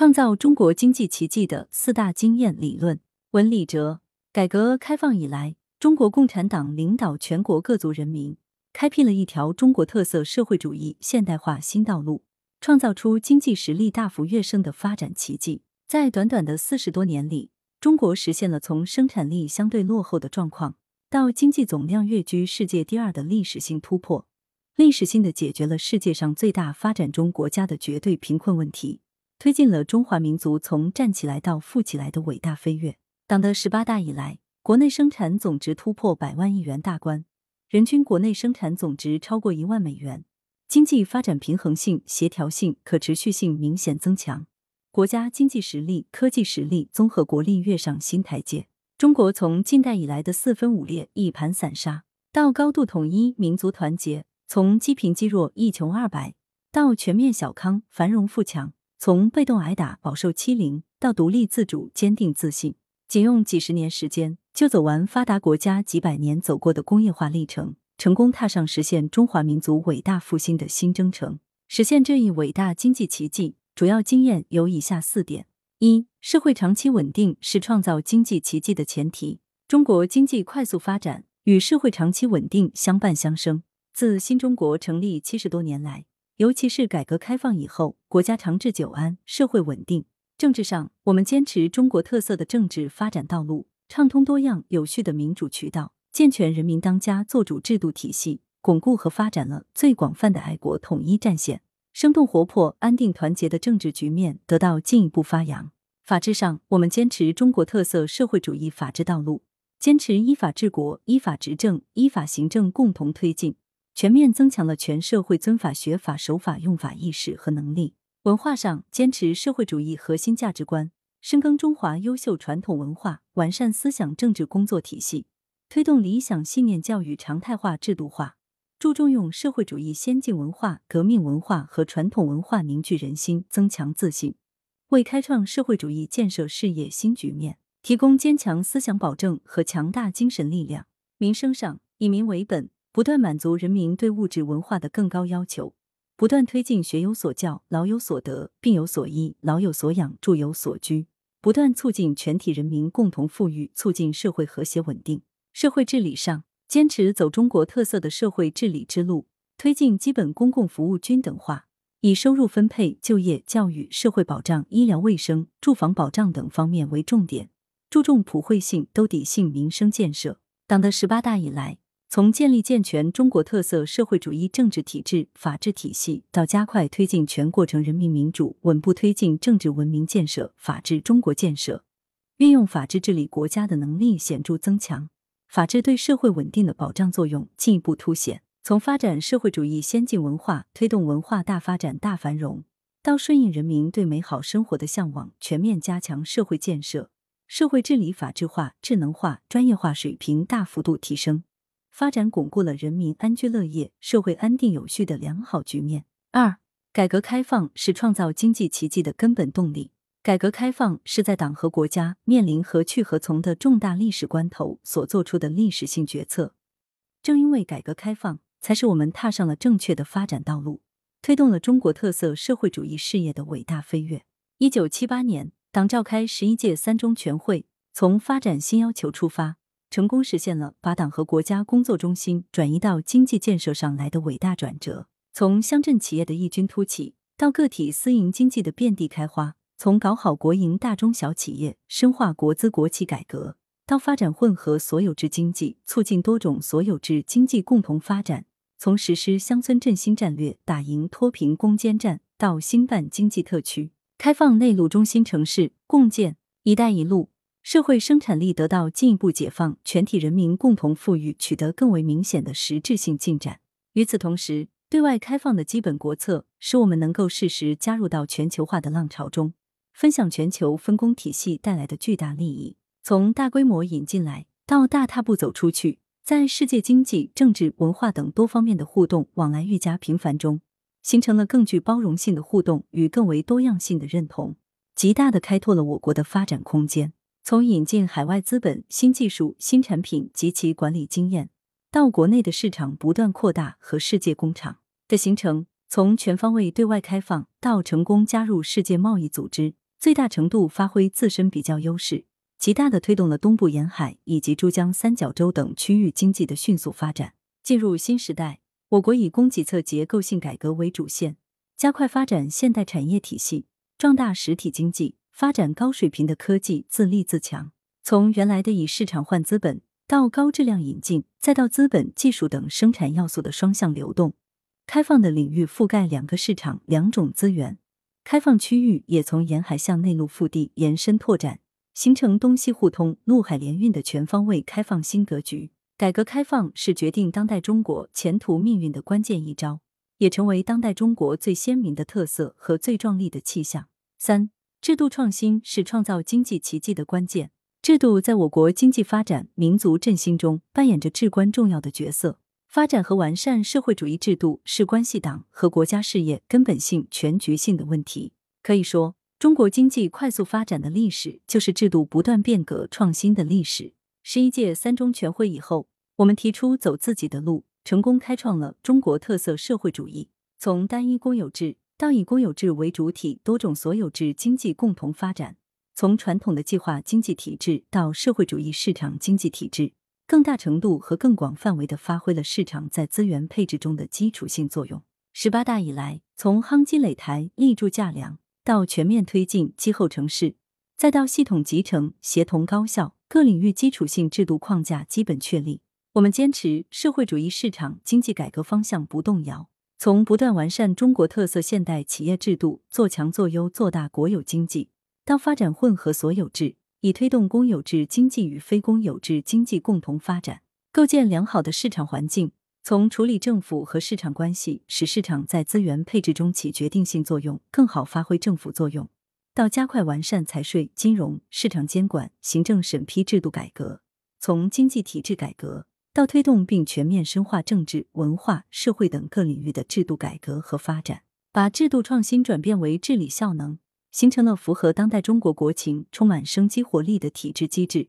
创造中国经济奇迹的四大经验理论。文理哲，改革开放以来，中国共产党领导全国各族人民，开辟了一条中国特色社会主义现代化新道路，创造出经济实力大幅跃升的发展奇迹。在短短的四十多年里，中国实现了从生产力相对落后的状况，到经济总量跃居世界第二的历史性突破，历史性的解决了世界上最大发展中国家的绝对贫困问题。推进了中华民族从站起来到富起来的伟大飞跃。党的十八大以来，国内生产总值突破百万亿元大关，人均国内生产总值超过一万美元，经济发展平衡性、协调性、可持续性明显增强，国家经济实力、科技实力、综合国力跃上新台阶。中国从近代以来的四分五裂、一盘散沙，到高度统一、民族团结；从积贫积弱、一穷二白，到全面小康、繁荣富强。从被动挨打、饱受欺凌到独立自主、坚定自信，仅用几十年时间就走完发达国家几百年走过的工业化历程，成功踏上实现中华民族伟大复兴的新征程。实现这一伟大经济奇迹，主要经验有以下四点：一、社会长期稳定是创造经济奇迹的前提。中国经济快速发展与社会长期稳定相伴相生。自新中国成立七十多年来。尤其是改革开放以后，国家长治久安，社会稳定。政治上，我们坚持中国特色的政治发展道路，畅通多样有序的民主渠道，健全人民当家作主制度体系，巩固和发展了最广泛的爱国统一战线，生动活泼、安定团结的政治局面得到进一步发扬。法治上，我们坚持中国特色社会主义法治道路，坚持依法治国、依法执政、依法行政共同推进。全面增强了全社会遵法、学法、守法、用法意识和能力。文化上，坚持社会主义核心价值观，深耕中华优秀传统文化，完善思想政治工作体系，推动理想信念教育常态化、制度化，注重用社会主义先进文化、革命文化和传统文化凝聚人心、增强自信，为开创社会主义建设事业新局面提供坚强思想保证和强大精神力量。民生上，以民为本。不断满足人民对物质文化的更高要求，不断推进学有所教、老有所得、病有所医、老有所养、住有所居，不断促进全体人民共同富裕，促进社会和谐稳定。社会治理上，坚持走中国特色的社会治理之路，推进基本公共服务均等化，以收入分配、就业、教育、社会保障、医疗卫生、住房保障等方面为重点，注重普惠性、兜底性民生建设。党的十八大以来。从建立健全中国特色社会主义政治体制、法治体系，到加快推进全过程人民民主，稳步推进政治文明建设、法治中国建设，运用法治治理国家的能力显著增强，法治对社会稳定的保障作用进一步凸显。从发展社会主义先进文化、推动文化大发展大繁荣，到顺应人民对美好生活的向往，全面加强社会建设，社会治理法治化、智能化、专业化水平大幅度提升。发展巩固了人民安居乐业、社会安定有序的良好局面。二、改革开放是创造经济奇迹的根本动力。改革开放是在党和国家面临何去何从的重大历史关头所做出的历史性决策。正因为改革开放，才使我们踏上了正确的发展道路，推动了中国特色社会主义事业的伟大飞跃。一九七八年，党召开十一届三中全会，从发展新要求出发。成功实现了把党和国家工作中心转移到经济建设上来的伟大转折。从乡镇企业的异军突起，到个体私营经济的遍地开花；从搞好国营大中小企业，深化国资国企改革，到发展混合所有制经济，促进多种所有制经济共同发展；从实施乡村振兴战略，打赢脱贫攻坚战，到兴办经济特区，开放内陆中心城市，共建“一带一路”。社会生产力得到进一步解放，全体人民共同富裕取得更为明显的实质性进展。与此同时，对外开放的基本国策使我们能够适时加入到全球化的浪潮中，分享全球分工体系带来的巨大利益。从大规模引进来到大踏步走出去，在世界经济、政治、文化等多方面的互动往来愈加频繁中，形成了更具包容性的互动与更为多样性的认同，极大的开拓了我国的发展空间。从引进海外资本、新技术、新产品及其管理经验，到国内的市场不断扩大和世界工厂的形成；从全方位对外开放到成功加入世界贸易组织，最大程度发挥自身比较优势，极大的推动了东部沿海以及珠江三角洲等区域经济的迅速发展。进入新时代，我国以供给侧结构性改革为主线，加快发展现代产业体系，壮大实体经济，发展高水平的科技，自立自强。从原来的以市场换资本，到高质量引进，再到资本、技术等生产要素的双向流动，开放的领域覆盖两个市场、两种资源。开放区域也从沿海向内陆腹地延伸拓展，形成东西互通、陆海联运的全方位开放新格局。改革开放是决定当代中国前途命运的关键一招，也成为当代中国最鲜明的特色和最壮丽的气象。三、制度创新是创造经济奇迹的关键。制度在我国经济发展、民族振兴中扮演着至关重要的角色。发展和完善社会主义制度是关系党和国家事业根本性、全局性的问题。可以说，中国经济快速发展的历史就是制度不断变革创新的历史。十一届三中全会以后，我们提出走自己的路，成功开创了中国特色社会主义。从单一公有制到以公有制为主体多种所有制经济共同发展，从传统的计划经济体制到社会主义市场经济体制。更大程度和更广范围的发挥了市场在资源配置中的基础性作用。十八大以来，从夯基垒台、立柱架梁，到全面推进基后城市，再到系统集成、协同高效，各领域基础性制度框架基本确立。我们坚持社会主义市场经济改革方向不动摇，从不断完善中国特色现代企业制度，做强做优做大国有经济，到发展混合所有制。以推动公有制经济与非公有制经济共同发展，构建良好的市场环境。从处理政府和市场关系，使市场在资源配置中起决定性作用，更好发挥政府作用，到加快完善财税、金融、市场监管、行政审批制度改革；从经济体制改革到推动并全面深化政治、文化、社会等各领域的制度改革和发展，把制度创新转变为治理效能。形成了符合当代中国国情、充满生机活力的体制机制，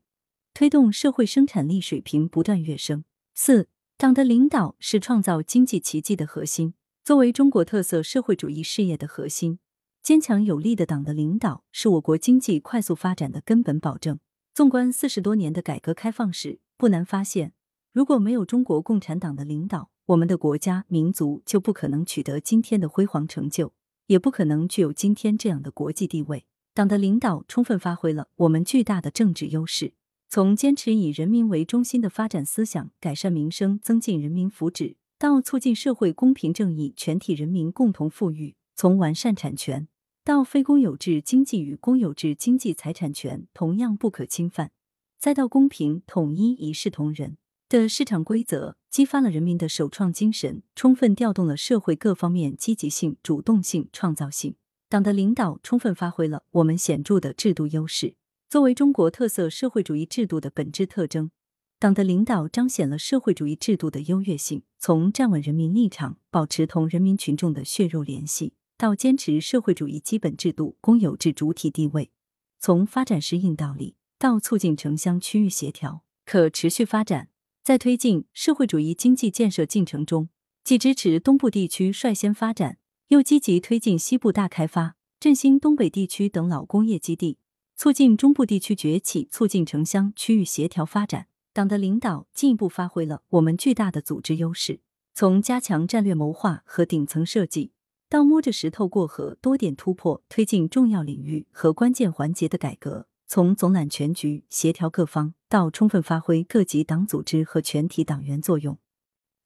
推动社会生产力水平不断跃升。四、党的领导是创造经济奇迹的核心。作为中国特色社会主义事业的核心，坚强有力的党的领导是我国经济快速发展的根本保证。纵观四十多年的改革开放史，不难发现，如果没有中国共产党的领导，我们的国家民族就不可能取得今天的辉煌成就。也不可能具有今天这样的国际地位。党的领导充分发挥了我们巨大的政治优势，从坚持以人民为中心的发展思想，改善民生，增进人民福祉，到促进社会公平正义，全体人民共同富裕；从完善产权，到非公有制经济与公有制经济财产权同样不可侵犯，再到公平统一、一视同仁。的市场规则激发了人民的首创精神，充分调动了社会各方面积极性、主动性、创造性。党的领导充分发挥了我们显著的制度优势。作为中国特色社会主义制度的本质特征，党的领导彰显了社会主义制度的优越性。从站稳人民立场，保持同人民群众的血肉联系，到坚持社会主义基本制度公有制主体地位；从发展适应道理，到促进城乡区域协调可持续发展。在推进社会主义经济建设进程中，既支持东部地区率先发展，又积极推进西部大开发，振兴东北地区等老工业基地，促进中部地区崛起，促进城乡区域协调发展。党的领导进一步发挥了我们巨大的组织优势，从加强战略谋划和顶层设计，到摸着石头过河、多点突破，推进重要领域和关键环节的改革。从总揽全局、协调各方，到充分发挥各级党组织和全体党员作用，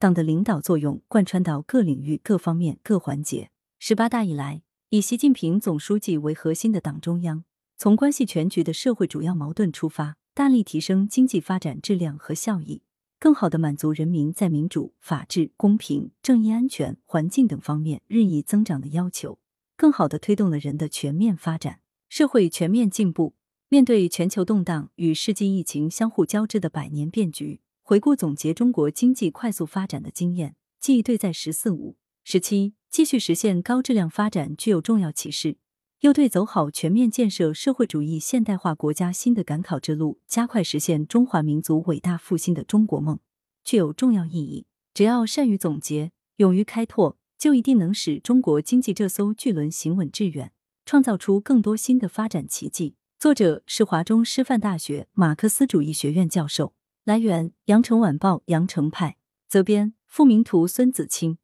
党的领导作用贯穿到各领域、各方面、各环节。十八大以来，以习近平总书记为核心的党中央，从关系全局的社会主要矛盾出发，大力提升经济发展质量和效益，更好地满足人民在民主、法治、公平、正义、安全、环境等方面日益增长的要求，更好地推动了人的全面发展、社会全面进步。面对全球动荡与世纪疫情相互交织的百年变局，回顾总结中国经济快速发展的经验，既对在“十四五”时期继续实现高质量发展具有重要启示，又对走好全面建设社会主义现代化国家新的赶考之路，加快实现中华民族伟大复兴的中国梦具有重要意义。只要善于总结，勇于开拓，就一定能使中国经济这艘巨轮行稳致远。创造出更多新的发展奇迹。作者是华中师范大学马克思主义学院教授。来源：羊城晚报羊城派。责编：付明图，孙子清。